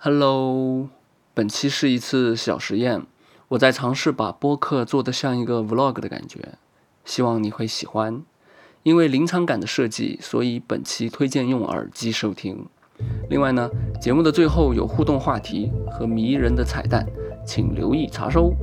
Hello，本期是一次小实验，我在尝试把播客做得像一个 vlog 的感觉，希望你会喜欢。因为临场感的设计，所以本期推荐用耳机收听。另外呢，节目的最后有互动话题和迷人的彩蛋，请留意查收。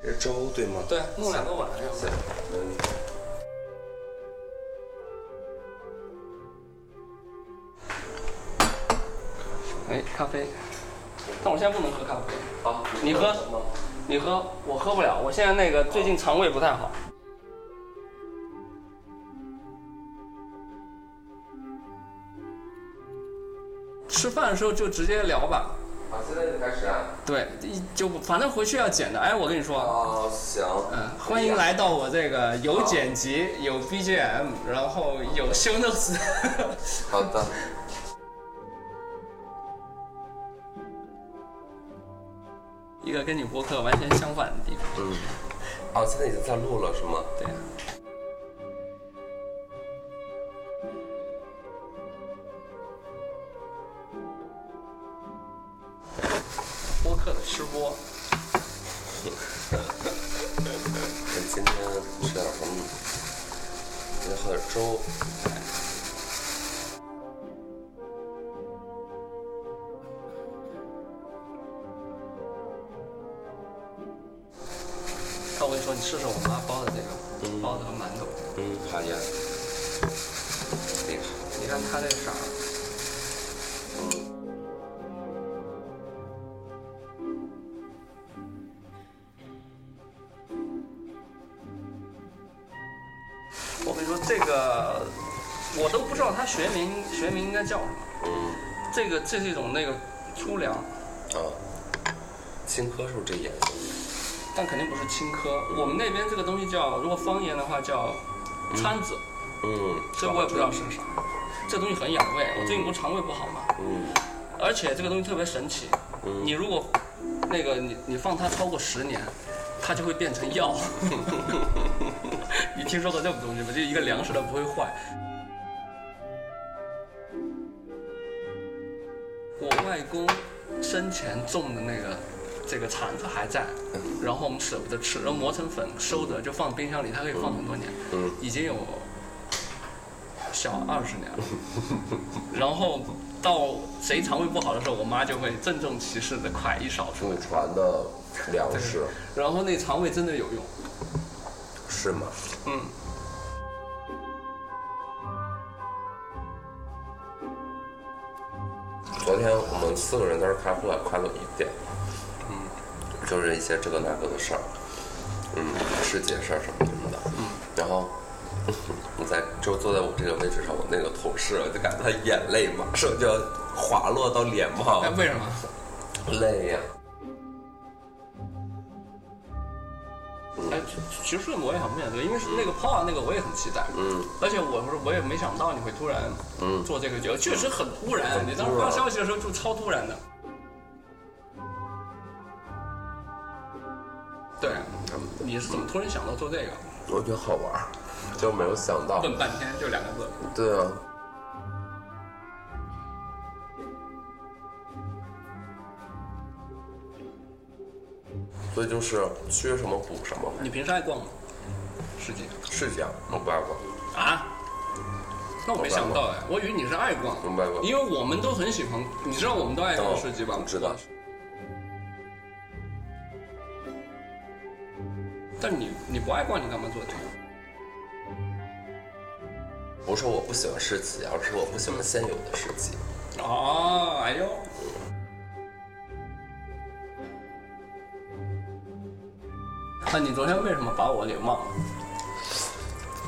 这是粥对吗？对，弄两个碗。行。哎，咖啡。但我现在不能喝咖啡。好，你喝什么？你喝，我喝不了。我现在那个最近肠胃不太好。吃饭的时候就直接聊吧。好，现在就开始啊。对，一就反正回去要剪的。哎，我跟你说，啊，行。嗯，欢迎来到我这个有剪辑、有 BGM，然后有 show notes。好的。一个跟你播客完全相反的地方。嗯。哦，现在已经在录了是吗？对。播粥。那我跟你说，你试试我妈包的学名学名应该叫什么。嗯。这个这是一种那个粗粮，啊。青稞是不是这颜色？但肯定不是青稞。我们那边这个东西叫，如果方言的话叫掺子，嗯。这我也不知道是啥。这东西很养胃，我最近不是肠胃不好嘛，嗯。而且这个东西特别神奇，嗯你如果那个你你放它超过十年，它就会变成药。你听说过这种东西吗？就一个粮食它不会坏。公生前种的那个这个铲子还在，然后我们舍不得吃，然后磨成粉收着就放冰箱里，它可以放很多年，嗯已经有小二十年了。然后到谁肠胃不好的时候，我妈就会郑重其事的㧟一勺出来祖，传的粮食然后那肠胃真的有用。是吗？嗯，昨天我们四个人在这开会，开了一点，嗯，就是一些这个那个的事儿，嗯，世界事儿什么什么的，嗯，然后 你在就坐在我这个位置上，我那个同事就感觉他眼泪马上就要滑落到脸庞哎，，为什么？累呀、哎，其其实我也想面对，因为是那个 PO 啊，那个我也很期待。嗯而且我不是我也没想到你会突然嗯，做这个节目，确实很突然。你当时发消息的时候就超突然的。对，你是怎么突然想到做这个？我觉得好玩，就没有想到，问半天就两个字。对啊。所以就是缺什么补什么，你平时爱逛吗？世界是这样，我不爱逛，啊？那我没想到哎，我以为你是爱逛，明白吧？因为我们都很喜欢，你知道我们都爱逛市集吧？我知道。但你你不爱逛，你干嘛做这个？不是说我不喜欢市集，而是我不喜欢现有的市集，哦，哎呦，那你昨天为什么把我给忘了？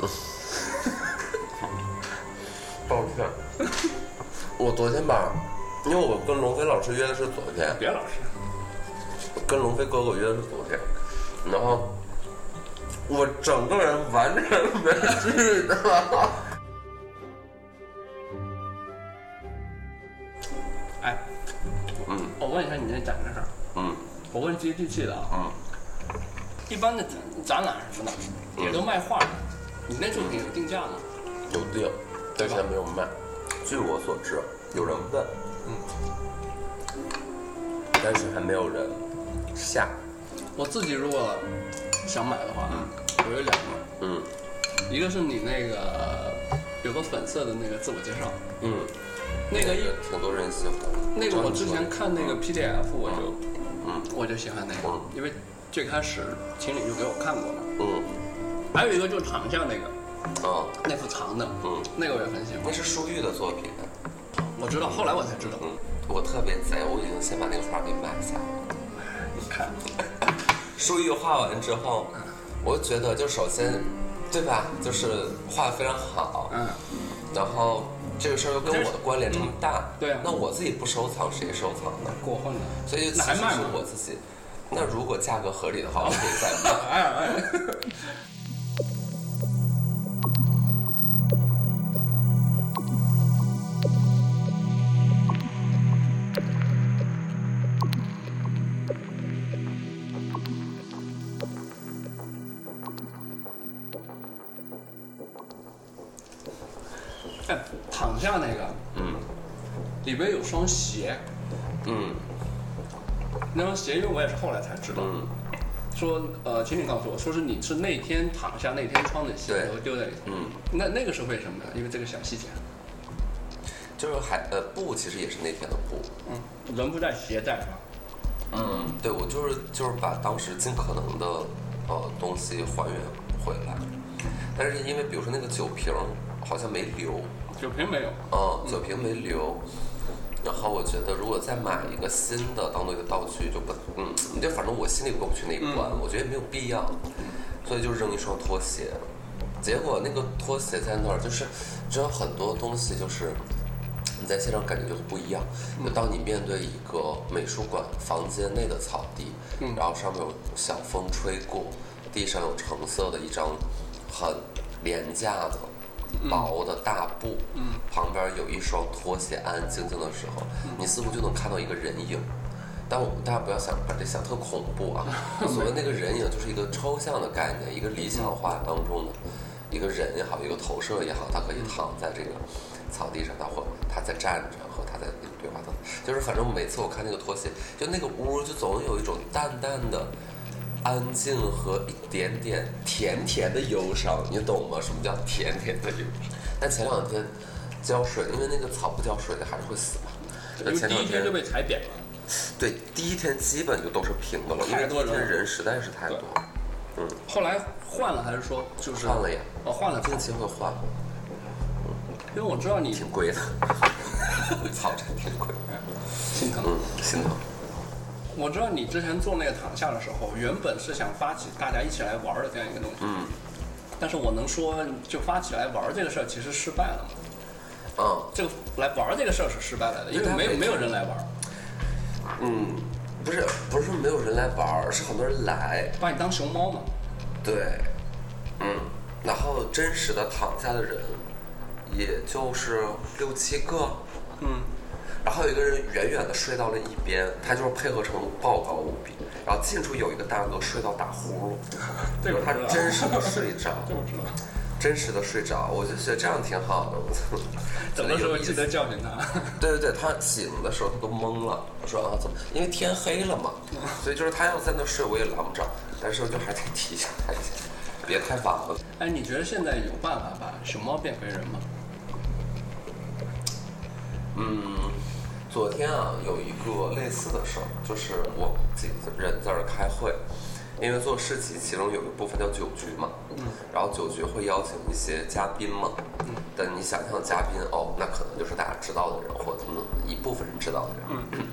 抱歉，我昨天吧，因为我跟龙飞老师约的是昨天，别老师，跟龙飞哥哥约的是昨天，然后我整个人完全没记得。哎，嗯我问一下你那展的事儿，嗯我问接地气的啊。嗯，一般的展展览什么的，也都卖画，你那作品有定价吗？有定，但是还没有卖。据我所知，有人问，嗯，但是还没有人下。我自己如果想买的话，我有两个，嗯。一个是你那个有个粉色的那个自我介绍，嗯，那个一挺多人喜欢。那个我之前看那个 PDF 我就嗯。我就喜欢那个。嗯，因为最开始秦岭就给我看过了。嗯还有一个就是躺下那个啊，那幅长的，嗯那个我也很喜欢。那是舒玉的作品。我知道，后来我才知道。嗯，我特别贼，我已经先把那个画给买下了。你看，舒玉画完之后，我觉得，就首先，对吧？就是画的非常好，嗯，然后这个事儿又跟我的关联这么大，对啊那我自己不收藏，谁收藏呢？过分了。所以那其实是我自己。那如果价格合理的话，我可以再买。哎哎，哎，躺下那个嗯。里边有双鞋，嗯那双鞋因为我也是后来才知道，嗯，说呃，请你告诉我，说是你是那天躺下那天穿的鞋，对然后丢在里头。嗯，那那个是为什么呢？因为这个小细节。就是还呃布其实也是那天的布。嗯，人不在鞋在？嗯，对我就是就是把当时尽可能的呃东西还原回来，但是因为比如说那个酒瓶好像没留，酒瓶没有。嗯，酒瓶没留，然后我觉得如果再买一个新的当做一个道具就不，嗯，就反正我心里过不去那一关，我觉得也没有必要，所以就扔一双拖鞋，结果那个拖鞋在那儿，就是知道很多东西就是。你在现场感觉就是不一样。就当你面对一个美术馆房间内的草地，嗯然后上面有小风吹过，地上有橙色的一张很廉价的、薄的大布，嗯旁边有一双拖鞋，安安静静的时候，你似乎就能看到一个人影。但我们大家不要想把这想特恐怖啊！所谓那个人影，就是一个抽象的概念，一个理想化当中的一个人也好，一个投射也好，他可以躺在这个草地上，他或他在站着，和他在对话？他就是反正每次我看那个拖鞋，就那个屋就总有一种淡淡的安静和一点点甜甜的忧伤，你懂吗？什么叫甜甜的忧伤？但前两天浇水，因为那个草不浇水的还是会死嘛。因为前两第一天就被踩扁了。对，第一天基本就都是平的了，因为第一天人实在是太多。嗯，后来换了还是说就是换了呀？哦，换了。定期会换，因为我知道你挺贵的。操，真挺贵。心疼。嗯，心疼。我知道你之前做那个躺下的时候，原本是想发起大家一起来玩儿的这样一个东西。嗯但是我能说，就发起来玩儿这个事儿其实失败了嘛？嗯这个来玩儿这个事儿是失败了的，因为没有没有人来玩儿，嗯，不是不是说没有人来玩儿，是很多人来。把你当熊猫嘛。对，嗯，然后真实的躺下的人，也就是六七个。嗯，然后有一个人远远的睡到了一边，他就是配合程度爆高无比。然后近处有一个大哥睡到打呼噜，这个他真实的睡着，这我知道。真实的 睡着，我就觉得这样挺好的。我操，走的时候记得讲。叫醒他。对对对，他醒的时候他都懵了，我说啊怎么？因为天黑了嘛，所以就是他要在那睡我也拦不着，但是我就还得提醒他一下，别太晚了。哎，你觉得现在有办法把熊猫变回人吗？嗯，昨天啊有一个类似的事儿，就是我几个人在这儿开会，因为做市集，其中有一部分叫酒局嘛，嗯，然后酒局会邀请一些嘉宾嘛，嗯，但你想象嘉宾哦，那可能就是大家知道的人，或者怎么怎么一部分人知道的人，嗯。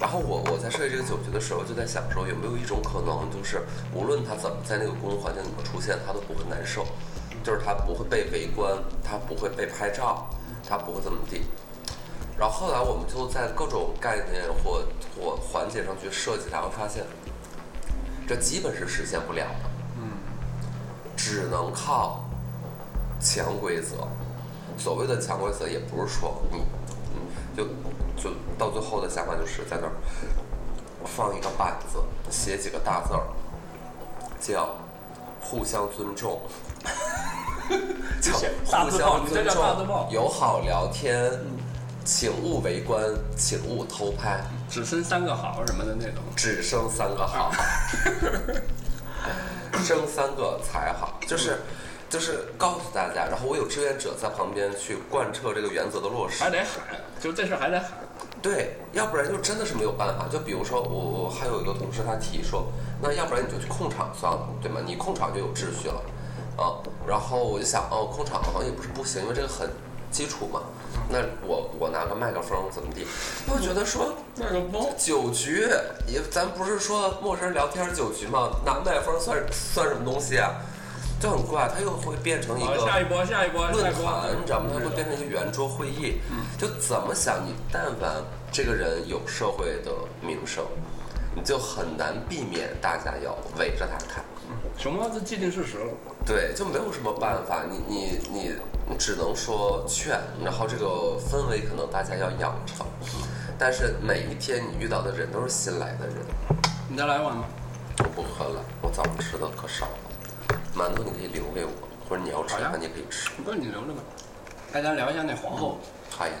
然后我我在设计这个酒局的时候，就在想说，有没有一种可能，就是无论他怎么在那个公共环境里面出现，他都不会难受，就是他不会被围观，他不会被拍照，他不会怎么地。然后后来我们就在各种概念或或环节上去设计，然后发现，这基本是实现不了的，嗯，只能靠潜规则。所谓的潜规则，也不是说你，嗯，就就到最后的想法就是在那儿放一个板子，写几个大字儿，叫互相尊重，叫互相尊重，友好聊天。请勿围观，请勿偷拍，只生三个好什么的那种，只生三个好，生三个才好，就是就是告诉大家，然后我有志愿者在旁边去贯彻这个原则的落实，还得喊，就这事还得喊，对，要不然就真的是没有办法。就比如说我我还有一个同事他提说，那要不然你就去控场算了，对吗？你控场就有秩序了，啊，然后我就想哦，控场好像也不是不行，因为这个很。基础嘛，那我我拿个麦克风怎么地？我觉得说麦克风酒局也，咱不是说陌生人聊天酒局吗？拿麦克风算算什么东西啊？就很怪，它又会变成一个下一波下一波论坛，你知道吗？它会变成一个圆桌会议。就怎么想，你但凡这个人有社会的名声，你就很难避免大家要围着他看。熊猫这既定事实了，对，就没有什么办法，你你你只能说劝，然后这个氛围可能大家要养成，但是每一天你遇到的人都是新来的人。你再来一碗吗？我不喝了，我早上吃的可少了。馒头你可以留给我，或者你要吃的话你可以吃。不是你留着吧。大家聊一下那皇后。好呀。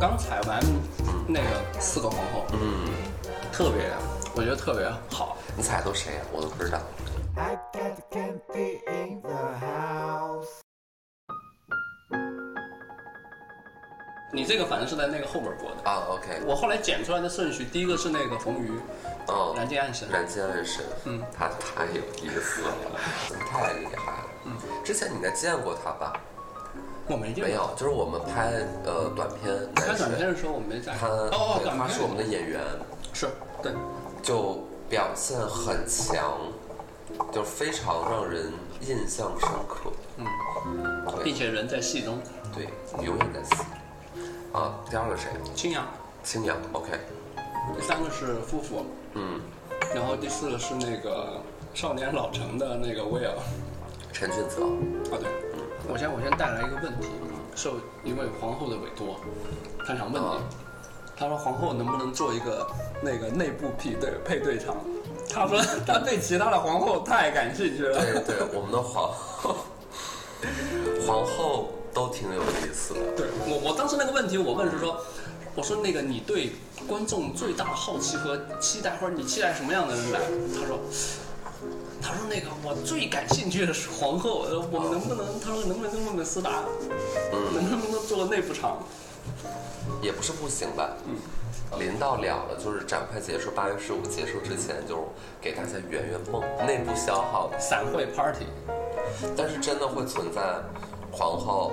刚采完那个四个皇后，嗯，特别，我觉得特别好。你采都谁呀？我都不知道。你这个反正是在那个后边播的啊。OK。我后来剪出来的顺序，第一个是那个冯瑜，哦，燃尽暗神，燃尽暗神，嗯，他太有意思了，太厉害了。嗯，之前你应该见过他吧？我没没有，就是我们拍呃短片，拍短片的时候我没在。他哦哦，他是我们的演员，是对，就表现很强，就非常让人印象深刻。嗯，并且人在戏中，对，永远在戏。啊，第二个谁？青阳。青阳，OK。第三个是夫妇，嗯，然后第四个是那个少年老成的那个威尔，陈俊泽。啊对。我先我先带来一个问题，受一位皇后的委托，他想问你，他说皇后能不能做一个那个内部配对配对场？他说他对其他的皇后太感兴趣了。对对，我们的皇后 皇后都挺有意思的。对我我当时那个问题我问是说，我说那个你对观众最大的好奇和期待，或者你期待什么样的人来？他说。他说：“那个我最感兴趣的是皇后，我们能不能？他说能不能跟孟美斯达，嗯，能不能做个内部场？也不是不行吧。嗯，临到了了，就是展快结束，八月十五结束之前，就给大家圆圆梦，内部消耗散会 party。但是真的会存在皇后。”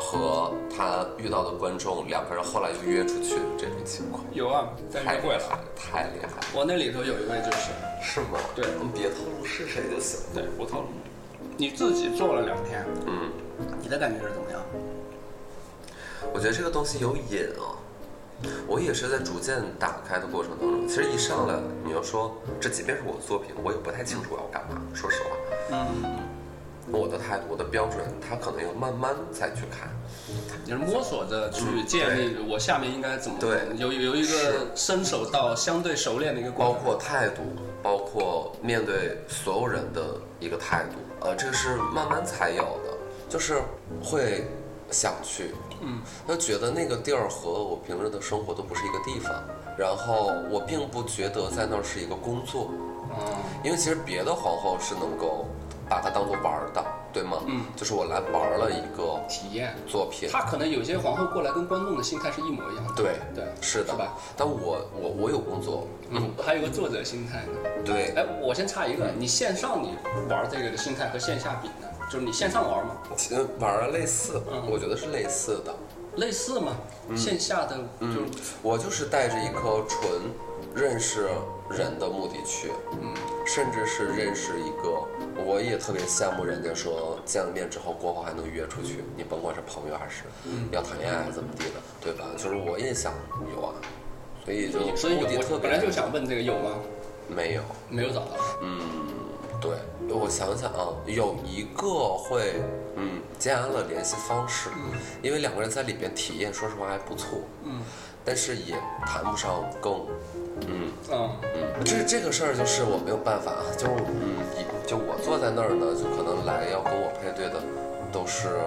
和他遇到的观众两个人后来又约出去的这种情况有啊，在约会了，太厉害！我那里头有一位就是，是吗？对，你别透露是谁就行。对，不透露。你自己做了两天，嗯，你的感觉是怎么样？我觉得这个东西有瘾啊，我也是在逐渐打开的过程当中。其实一上来你要说这即便是我的作品，我也不太清楚我要干嘛。说实话，嗯。我的态度，我的标准，他可能要慢慢再去看，你是摸索着去建立我下面应该怎么对，有有一个伸手到相对熟练的一个，包括态度，包括面对所有人的一个态度，呃，这个是慢慢才有的，就是会想去，嗯，就觉得那个地儿和我平时的生活都不是一个地方，然后我并不觉得在那儿是一个工作，嗯，因为其实别的皇后是能够。把它当做玩儿的，对吗？嗯，就是我来玩儿了一个体验。作品，他可能有些皇后过来跟观众的心态是一模一样的。对对，是的是吧？但我我我有工作，嗯，还有个作者心态呢。对，哎，我先插一个，你线上你玩这个的心态和线下比呢？就是你线上玩吗？其实玩儿类似，嗯我觉得是类似的。类似吗？线下的就是我就是带着一颗纯认识人的目的去，嗯，甚至是认识一个，我也特别羡慕人家说见了面之后过后还能约出去，你甭管是朋友还是要谈恋爱怎么地的，对吧？就是我也想有啊，所以就所以有目的特别我本来就想问这个有吗？没有，没有找到。嗯对，我想想啊，有一个会，嗯，加了联系方式，因为两个人在里边体验，说实话还不错，嗯但是也谈不上更，嗯嗯嗯，这这个事儿就是我没有办法，就是嗯，一就我坐在那儿呢，就可能来要跟我配对的，都是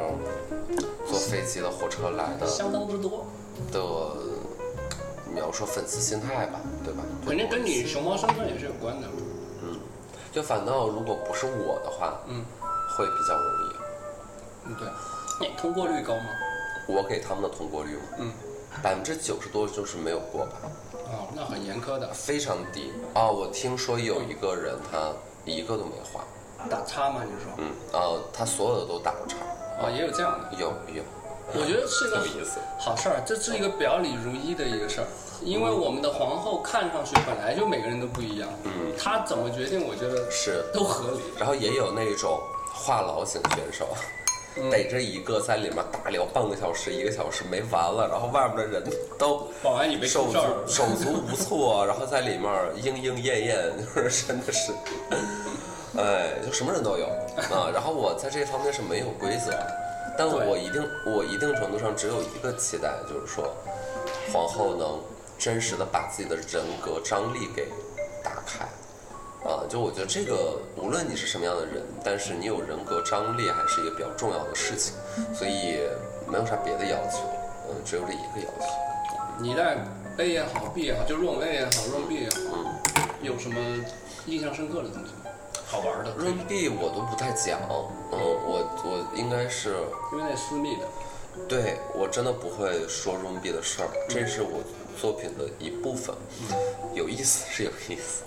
坐飞机的、火车来的相当之多，的，你要说粉丝心态吧，对吧？肯定跟你熊猫身份也是有关的。嗯就反倒如果不是我的话，嗯会比较容易。嗯，对。你通过率高吗？我给他们的通过率嘛，嗯，百分之九十多就是没有过吧，哦，那很严苛的，非常低啊！我听说有一个人他一个都没画，打叉吗？你说？嗯啊，他所有的都打过叉，哦，也有这样的。有有，我觉得是一个。好事儿，这是一个表里如一的一个事儿。因为我们的皇后看上去本来就每个人都不一样，嗯，她怎么决定，我觉得是，都合理。然后也有那种话痨型选手。嗯逮着一个在里面大聊半个小时、一个小时没完了，然后外面的人都保安以为手足手足无措，然后在里面莺莺燕燕，就是真的是，哎，就什么人都有啊。然后我在这方面是没有规则，但我一定我一定程度上只有一个期待，就是说皇后能真实的把自己的人格张力给打开。啊，就我觉得这个，无论你是什么样的人，但是你有人格张力，还是一个比较重要的事情，所以没有啥别的要求，嗯，只有这一个要求。你在 A 也好，B 也好，就 Room A 也好，Room B 也好，嗯，有什么印象深刻的东西吗？好玩的，扔 B 我都不太讲，嗯，我我应该是因为那私密的，对我真的不会说扔 B 的事儿，这是我作品的一部分，有意思是有意思，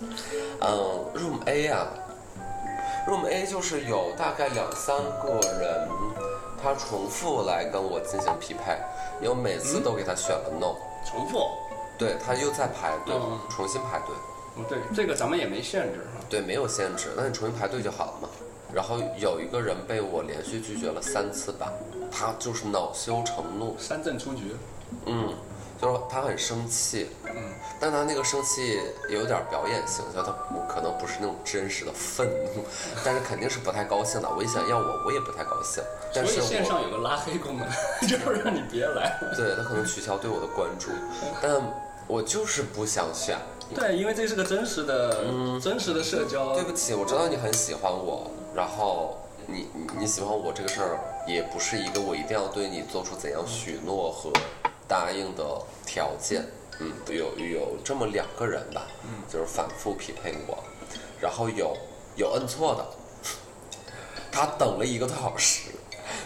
嗯，Room A 啊，Room A 就是有大概两三个人，他重复来跟我进行匹配，因为每次都给他选了 no，、重复。对他又在排队，嗯。重新排队，嗯，对，这个咱们也没限制哈。对，没有限制，那你重新排队就好了嘛。然后有一个人被我连续拒绝了三次吧，他就是恼羞成怒，三阵出局，嗯，就是他很生气，嗯，但他那个生气有点表演性，就他不可能不是那种真实的愤怒，但是肯定是不太高兴的。我一想要我，我也不太高兴，但是我线上有个拉黑功能，就是让你别来。对他可能取消对我的关注，但我就是不想选。对，因为这是个真实的、真实的社交。对不起，我知道你很喜欢我，然后你你你喜欢我这个事儿，也不是一个我一定要对你做出怎样许诺和答应的条件。嗯，有有这么两个人吧，嗯，就是反复匹配我，然后有有摁错的，他等了一个多小时，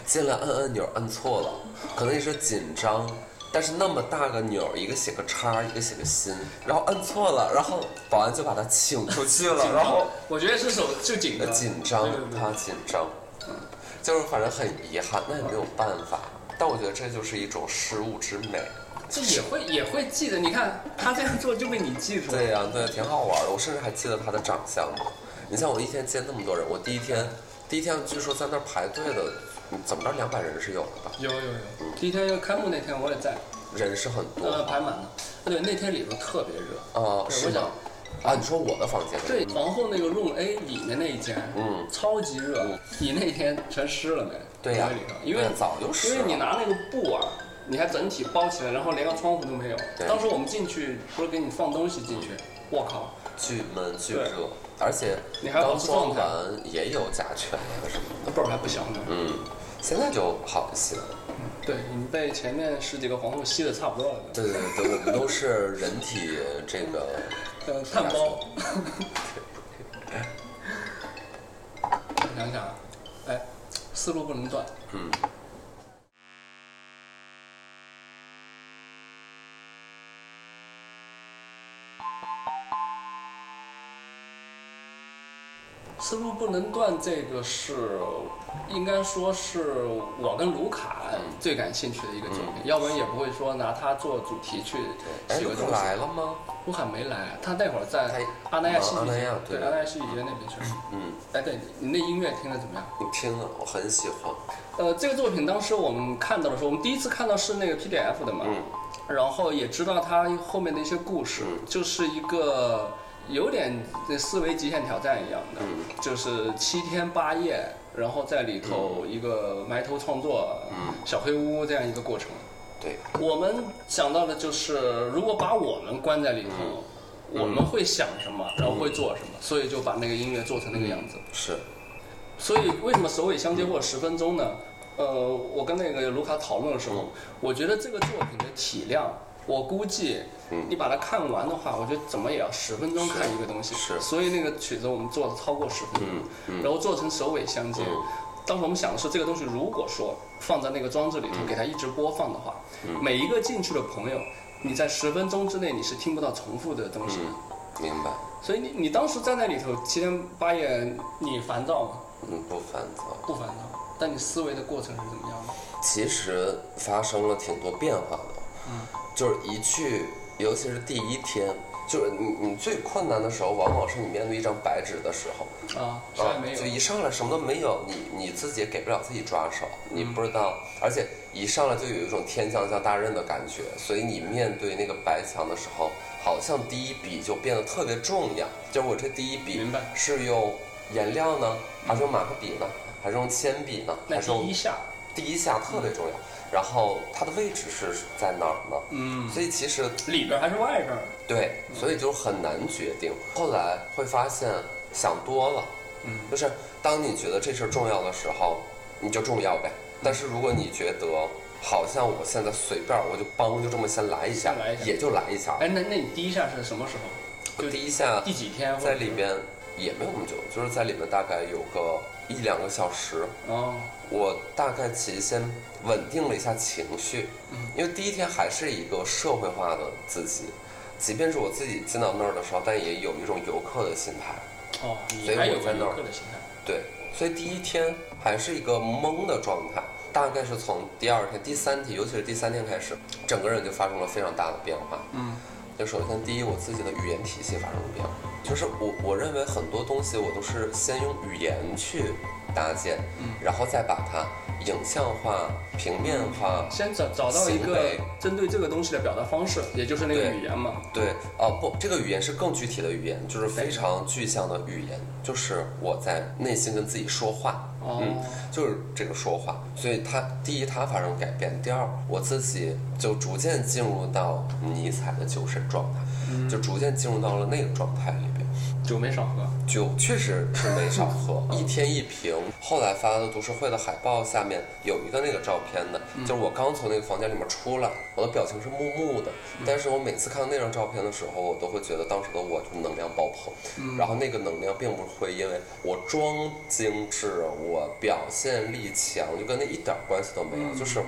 进来摁按钮摁错了，可能也是紧张。但是那么大个钮，一个写个叉，一个写个心，然后摁错了，然后保安就把他请出去了，然后我觉得是手就紧紧张他紧张，就是反正很遗憾，那也没有办法。但我觉得这就是一种失误之美。这也会也会记得。你看他这样做就被你记住了。对呀、对，挺好玩的。我甚至还记得他的长相呢。你像我一天见那么多人，我第一天第一天据说在那儿排队的，嗯怎么着两百人是有的吧？有有有，第一天要开幕那天我也在，人是很多呃，排满了。对，那天里头特别热。啊，对我是吗？啊，你说我的房间？对，皇后那个 room A 里面那一间，嗯超级热。你那天全湿了没？对呀因为早就湿因为你拿那个布啊，你还整体包起来，然后连个窗户都没有。对当时我们进去不是给你放东西进去，我靠，巨闷巨热，而且你还要装完也有甲醛啊什么的。那辈儿还不小呢。嗯，现在就好一些了。对你被前面十几个皇后吸的差不多了。对对对，我们都是人体 这个呃，炭包。想想啊，哎，思路不能断。嗯。不能断，这个是应该说是我跟卢卡最感兴趣的一个作品，要不然也不会说拿它做主题去写个东西。来了吗？卢卡没来，他那会儿在阿那亚戏剧节对对阿那亚戏剧节那边去。嗯，哎，对你那音乐听得怎么样？我听了，我很喜欢。呃，这个作品当时我们看到的时候，我们第一次看到是那个 PDF 的嘛，嗯然后也知道它后面的一些故事，嗯就是一个有点那思维极限挑战一样的，嗯。就是七天八夜，然后在里头一个埋头创作，嗯。小黑屋这样一个过程。对，我们想到的就是，如果把我们关在里头，嗯。我们会想什么，然后会做什么，所以就把那个音乐做成那个样子。是，所以为什么首尾相接或者十分钟呢？呃，我跟那个卢卡讨论的时候，嗯。我觉得这个作品的体量，我估计嗯你把它看完的话，我觉得怎么也要十分钟看一个东西。是所以那个曲子我们做的超过十分钟，然后做成首尾相接。嗯当时我们想的是，这个东西如果说放在那个装置里头，给它一直播放的话，每一个进去的朋友，你在十分钟之内你是听不到重复的东西明白。所以你你当时在那里头七天八夜，你烦躁吗？嗯，不烦躁。不烦躁，但你思维的过程是怎么样的？其实发生了挺多变化的，嗯，就是一去，尤其是第一天，就是你你最困难的时候，往往是你面对一张白纸的时候，啊，啥也没有。就一上来什么都没有，你你自己也给不了自己抓手，你不知道，而且一上来就有一种天将降大任的感觉，所以你面对那个白墙的时候，好像第一笔就变得特别重要。就是我这第一笔是用颜料呢，还是用马克笔呢，还是用铅笔呢，那还是用第一下，第一下特别重要，然后它的位置是在哪儿呢？嗯，所以其实里边还是外边儿？对，所以就很难决定。后来会发现想多了，嗯，就是当你觉得这事儿重要的时候，你就重要呗。但是如果你觉得好像我现在随便我就帮就这么先来一下先来一，下也就来一下。哎，那那你第一下是什么时候？就第一下第几天？在里边也没有那么久，就是在里面大概有个一两个小时。哦，我大概其实先稳定了一下情绪，嗯因为第一天还是一个社会化的自己，即便是我自己进到那儿的时候，但也有一种游客的心态。哦，所以我在那儿。对，所以第一天还是一个懵的状态，大概是从第二天、第三天，尤其是第三天开始，整个人就发生了非常大的变化。嗯，就首先第一，我自己的语言体系发生了变化，就是我我认为很多东西我都是先用语言去搭建，嗯然后再把它影像化、平面化。先找找到一个针对这个东西的表达方式，也就是那个语言嘛。对，哦不，这个语言是更具体的语言，就是非常具象的语言，就是我在内心跟自己说话。哦。嗯，就是这个说话，所以他第一他发生改变，第二我自己就逐渐进入到尼采的酒神状态，嗯。就逐渐进入到了那个状态里边。酒没少喝。酒确实是没少喝，一天一瓶。后来发的读书会的海报下面有一个那个照片的，就是我刚从那个房间里面出来，我的表情是木木的，但是我每次看到那张照片的时候，我都会觉得当时的我就能量爆棚，然后那个能量并不会因为我装精致，我表现力强，就跟那一点关系都没有，就是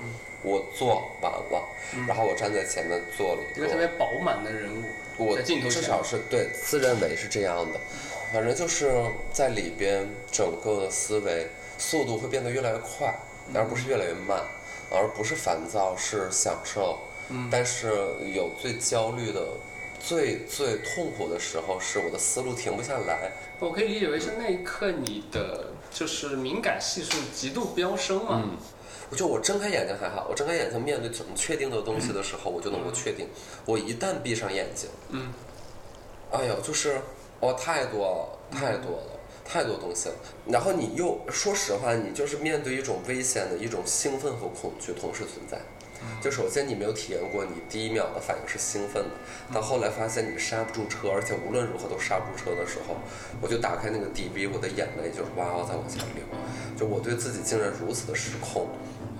我做完了，然后我站在前面做了一个一个特别饱满的人物，我在镜头至少是对自认为是这样的，反正就是在里边整个的思维速度会变得越来越快，而不是越来越慢，而不是烦躁，是享受。嗯但是有最焦虑的、最最痛苦的时候，是我的思路停不下来。我可以理解为是那一刻你的就是敏感系数极度飙升嘛。嗯我就我睁开眼睛还好，我睁开眼睛面对怎么确定的东西的时候，我就能够确定。我一旦闭上眼睛，嗯，哎呦，就是哦，太多了，太多了，太多东西了。然后你又说实话，你就是面对一种危险的一种兴奋和恐惧同时存在。就首先你没有体验过，你第一秒的反应是兴奋的，到后来发现你刹不住车，而且无论如何都刹不住车的时候，我就打开那个 DV，我的眼泪就是哇哇在往下流。就我对自己竟然如此的失控，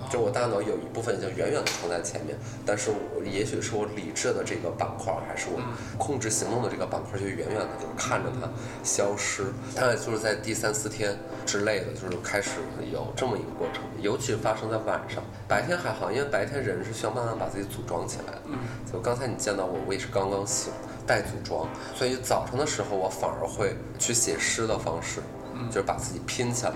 就我大脑有一部分已经远远的冲在前面，但是我也许是我理智的这个板块，还是我控制行动的这个板块，就远远的就是看着它消失。大概就是在第三四天之类的，就是开始有这么一个过程，尤其是发生在晚上，白天还好，因为白天人是需要慢慢把自己组装起来的。嗯，就刚才你见到我，我也是刚刚醒，待组装，所以早上的时候我反而会去写诗的方式，就是把自己拼起来。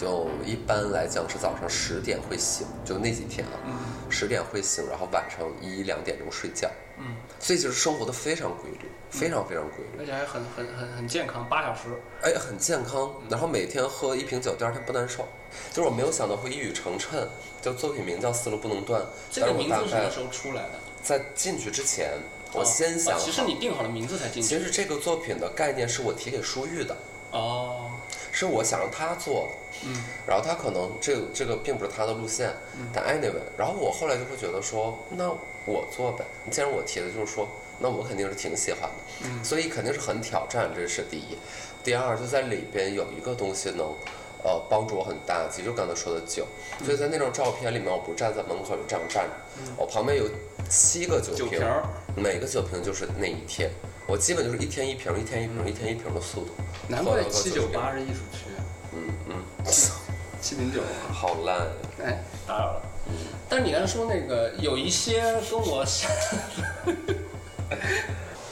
就一般来讲是早上十点会醒，就那几天啊，十点会醒，然后晚上一两点钟睡觉。嗯，所以就是生活的非常规律，非常非常规律，而且还很很很很健康，八小时。哎，很健康。然后每天喝一瓶酒，第二天不难受。就是我没有想到会一语成谶。就作品名叫《丝路不能断》，这个名字什么时候出来的？在进去之前，我先想。其实你定好了名字才进去。其实这个作品的概念是我提给舒玉的。哦。是我想让他做的。嗯，然后他可能这个这个并不是他的路线，但 anyway，然后我后来就会觉得说，那我做呗。既然我提的就是说，那我肯定是挺喜欢的，嗯，所以肯定是很挑战，这是第一。第二，就在里边有一个东西能，呃，帮助我很大，其实就刚才说的酒。所以在那张照片里面，我不是站在门口就这样站着，我旁边有七个酒瓶，每个酒瓶就是那一天，我基本就是一天一瓶，一天一瓶，一天一瓶的速度。难怪七九八是艺术区。嗯嗯，七零九，好烂。哎，打扰了。嗯，但你刚才说那个有一些跟我想，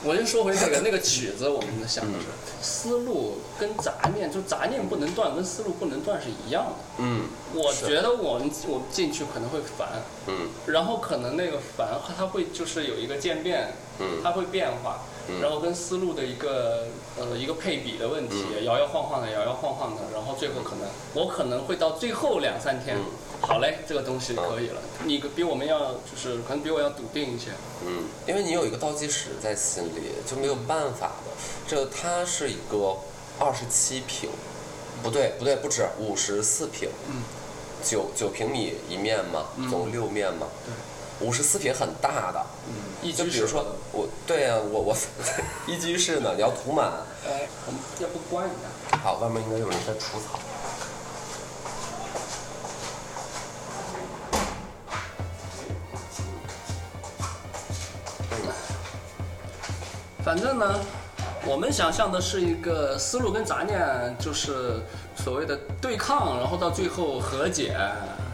我先说回那个那个曲子，我们想的是思路跟杂念，就杂念不能断，跟思路不能断是一样的。嗯，我觉得我们我进去可能会烦。嗯，然后可能那个烦它会就是有一个渐变。嗯，它会变化。然后跟思路的一个呃一个配比的问题，摇摇晃晃的，摇摇晃晃的，然后最后可能我可能会到最后两三天，好嘞，这个东西可以了。你比我们要就是可能比我要笃定一些。嗯，因为你有一个倒计时在心里，就没有办法的。这它是一个二十七平，不对不对不止五十四平，嗯，九九平米一面嘛，总六面嘛，对，五十四平很大的，嗯。就比如说我，对呀，我我 一居室呢，你要涂满。哎，我们要不关一下？好，外面应该有人在除草。反正呢，我们想象的是一个思路跟杂念，就是所谓的对抗，然后到最后和解。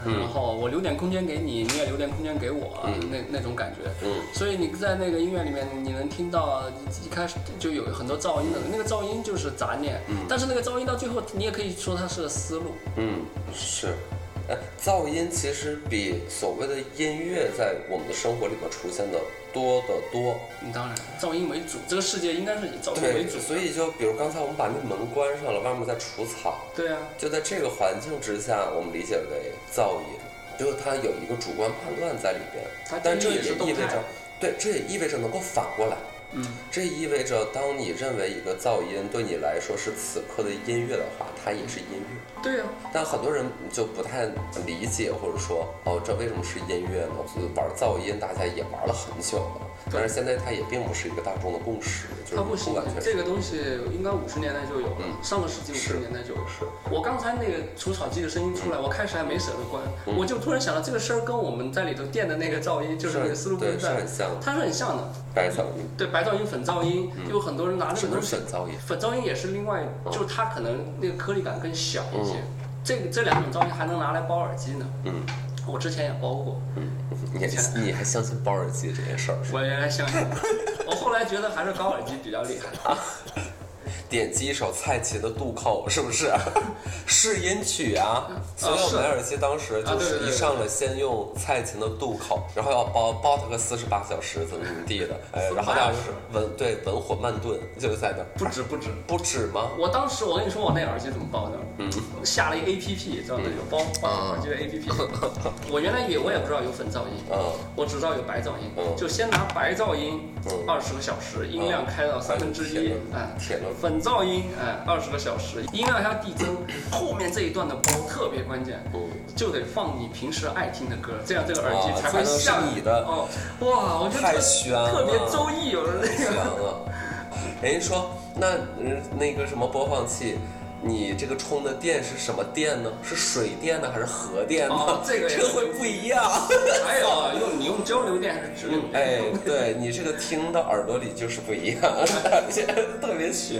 然后我留点空间给你，你也留点空间给我，那那种感觉。嗯，所以你在那个音乐里面，你能听到一开始就有很多噪音的，那个噪音就是杂念。嗯，但是那个噪音到最后，你也可以说它是思路。嗯，是。哎，噪音其实比所谓的音乐在我们的生活里面出现的多得多。当然，噪音为主，这个世界应该是以噪音为主。所以就比如刚才我们把那门关上了，外面在除草。对啊。就在这个环境之下，我们理解为噪音，就是它有一个主观判断在里边。但这也意味着，对，这也意味着能够反过来。嗯。这意味着，当你认为一个噪音对你来说是此刻的音乐的话，它也是音乐。对呀，但很多人就不太理解，或者说，哦，这为什么是音乐呢？玩噪音，大家也玩了很久了。但是现在它也并不是一个大众的共识，就是不完全。这个东西应该五十年代就有了，上个世纪五十年代就有。是。我刚才那个除草机的声音出来，我开始还没舍得关，我就突然想到这个声儿跟我们在里头垫的那个噪音，就是那个思路对，是很像。它是很像的。白噪音。对，白噪音、粉噪音，有很多人拿那个东西。粉噪音。粉噪音也是另外，就是它可能那个颗粒感更小一些。这这两种噪音还能拿来包耳机呢。嗯。我之前也包过，嗯，你 你还相信包耳机这件事儿？我原来相信，我后来觉得还是高耳机比较厉害。点击一首蔡琴的《渡口》，是不是？试音曲啊！所以我买耳机当时就是一上来先用蔡琴的《渡口》，然后要包包它个四十八小时怎么怎么地的，哎，然后那就是文对文火慢炖，就是在那。不止不止不止吗？我当时我跟你说我那耳机怎么包的？嗯，下了一个 A P P，知道吗？有包包耳机的 A P P。我原来也我也不知道有粉噪音，嗯，我只知道有白噪音，就先拿白噪音，二十个小时，音量开到三分之一，哎，粉。噪音，哎，二十个小时，音量要递增，后面这一段的包特别关键，就得放你平时爱听的歌，这样这个耳机才会像你的。哦，哇，我觉得太悬了，特别周易，有的那个。悬了。人家说那嗯那个什么播放器，你这个充的电是什么电呢？是水电呢，还是核电呢？哦这个会不一样。还有用你用交流电还是直流电？哎，对你这个听到耳朵里就是不一样，特别悬，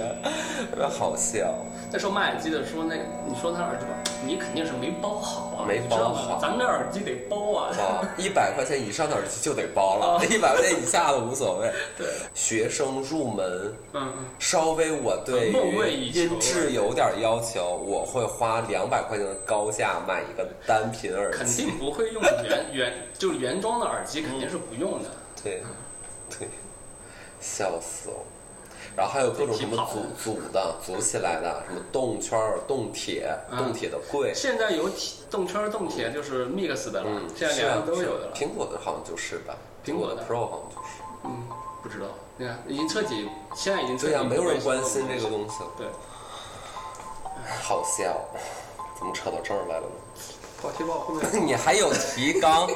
特别好笑。在说卖耳机的说那个，你说他耳机吧，你肯定是没包好啊，没包好咱们这耳机得包啊。啊，一百块钱以上的耳机就得包了，一百块钱以下的无所谓。对，学生入门，嗯嗯，稍微我对于音质有点要求，我会花两百块钱的高价买一个单品耳机肯。定不会用原原就是原装的耳机，肯定是不用的。对，对，笑死我。然后还有各种什么组组的、组起来的，什么动圈儿、动铁、嗯动铁的贵。现在有铁动圈儿动铁就是 mix 的了，嗯，现在两个都有的了。苹果的好像就是吧？苹果的 Pro 好像就是。嗯，不知道，对啊已经彻底，现在已经彻底对呀、没有人关心这个东西了。对，好笑，怎么扯到这儿来了呢？跑题报后面你还有提纲，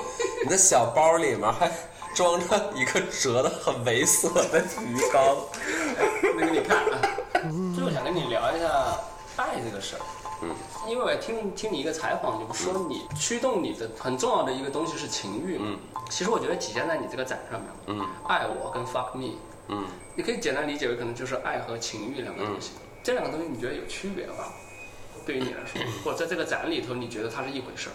你的小包里面还 装着一个折的很猥琐的提纲。那个你看啊，最后想跟你聊一下爱这个事儿。嗯，因为我听听你一个采访，你不说你驱动你的很重要的一个东西是情欲嘛？嗯，其实我觉得体现在你这个展上面。嗯爱我跟 fuck me，嗯，你可以简单理解为可能就是爱和情欲两个东西。这两个东西你觉得有区别吗？对于你来说，或者在这个展里头，你觉得它是一回事儿？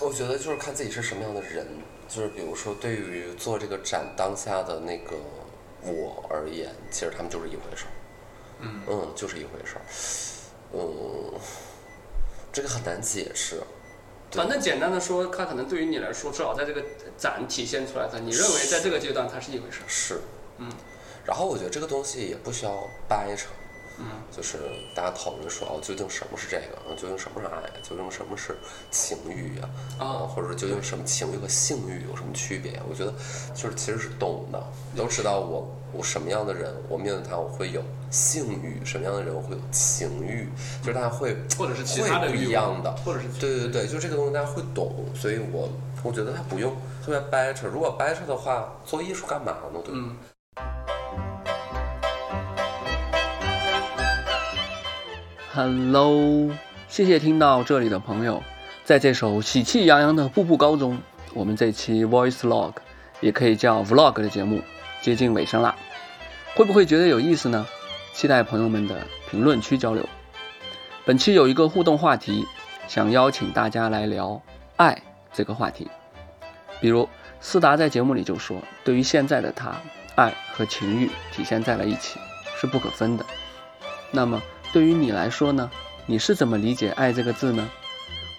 我觉得就是看自己是什么样的人，就是比如说对于做这个展当下的那个我而言，其实他们就是一回事儿。嗯嗯，就是一回事儿。嗯，这个很难解释。反正简单的说，它可能对于你来说，至少在这个展体现出来的，你认为在这个阶段它是一回事儿。是，嗯，然后我觉得这个东西也不需要掰扯，嗯，就是大家讨论说哦，究竟什么是这个？啊究竟什么是爱？究竟什么是情欲啊？啊或者说究竟什么情欲和性欲有什么区别？我觉得就是其实是懂的，都知道我我什么样的人，我面对他我会有性欲，什么样的人我会有情欲，就是大家会或者是其他的会不欲一样的，或者是对对对，就这个东西大家会懂，所以我我觉得他不用特别掰扯，如果掰扯的话，做艺术干嘛呢？对吧？嗯。Hello，谢谢听到这里的朋友，在这首喜气洋洋的《步步高》中，我们这期 Voice Log，也可以叫 Vlog 的节目接近尾声啦。会不会觉得有意思呢？期待朋友们的评论区交流。本期有一个互动话题，想邀请大家来聊爱这个话题。比如思达在节目里就说，对于现在的他，爱和情欲体现在了一起，是不可分的。那么对于你来说呢？你是怎么理解“爱”这个字呢？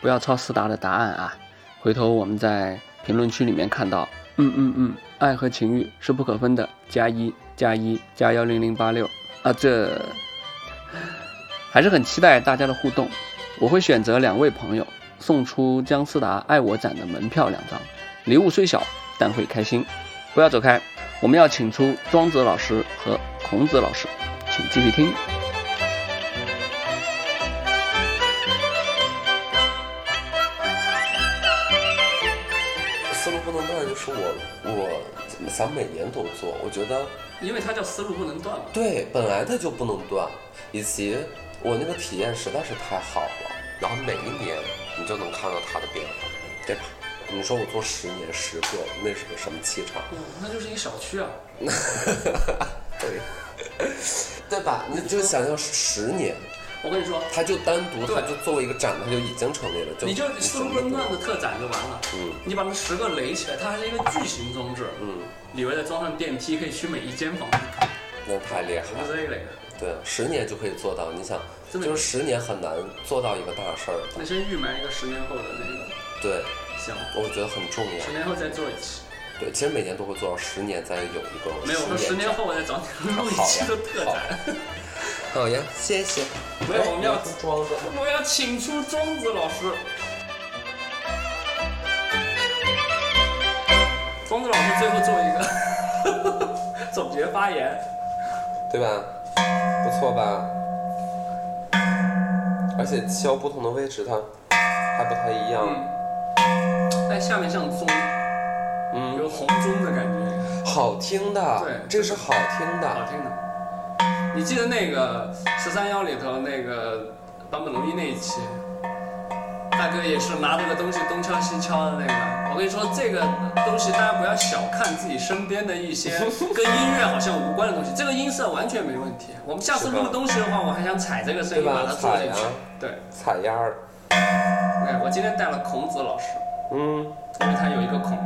不要抄思达的答案啊！回头我们在评论区里面看到，嗯嗯嗯，爱和情欲是不可分的，加一加一加幺零零八六啊，这还是很期待大家的互动。我会选择两位朋友送出姜思达爱我展的门票两张，礼物虽小，但会开心。不要走开，我们要请出庄子老师和孔子老师，请继续听。思路不能断，就是我我想每年都做，我觉得因为它叫思路不能断嘛。对，本来它就不能断，以及我那个体验实在是太好了，然后每一年你就能看到它的变化，对吧？你说我做十年十个，那是个什么气场？嗯，那就是一个小区啊。对，对吧？你就想象十年，我跟你说，它就单独，对它就作为一个展，它就已经成立了，就你就思路不能断的特展就完了。嗯你把那十个垒起来，它还是一个巨型装置，嗯，里边再装上电梯，可以去每一间房那太厉害了。之类的。对，十年就可以做到。你想，真的就是十年很难做到一个大事儿。那先预埋一个十年后的那个，对，行，我觉得很重要十。年后再做一期。对，其实每年都会做到，十年再有一个没有，我说十年后我再找你录一期的特展。好呀，谢谢。没有，我们要庄子。我要请出庄子老师。庄子老师最后做一个 总结发言。对吧？不错吧？而且敲不同的位置，它还不太一样。嗯，但下面像钟，嗯，有红钟的感觉，好听的，对这是好听的好。听的。你记得那个十三幺里头那个坂本龙一那一期，大哥也是拿这个东西东敲西敲的那个。我跟你说，这个东西大家不要小看自己身边的一些 跟音乐好像无关的东西，这个音色完全没问题。我们下次录东西的话，我还想踩这个声音把它做进去。对，踩丫儿。哎，我今天带了孔子老师，嗯，因为他有一个孔。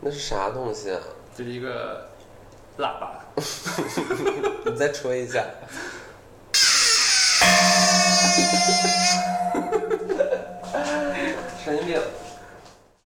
那是啥东西啊？这是一个喇叭。你再吹一下。神经病。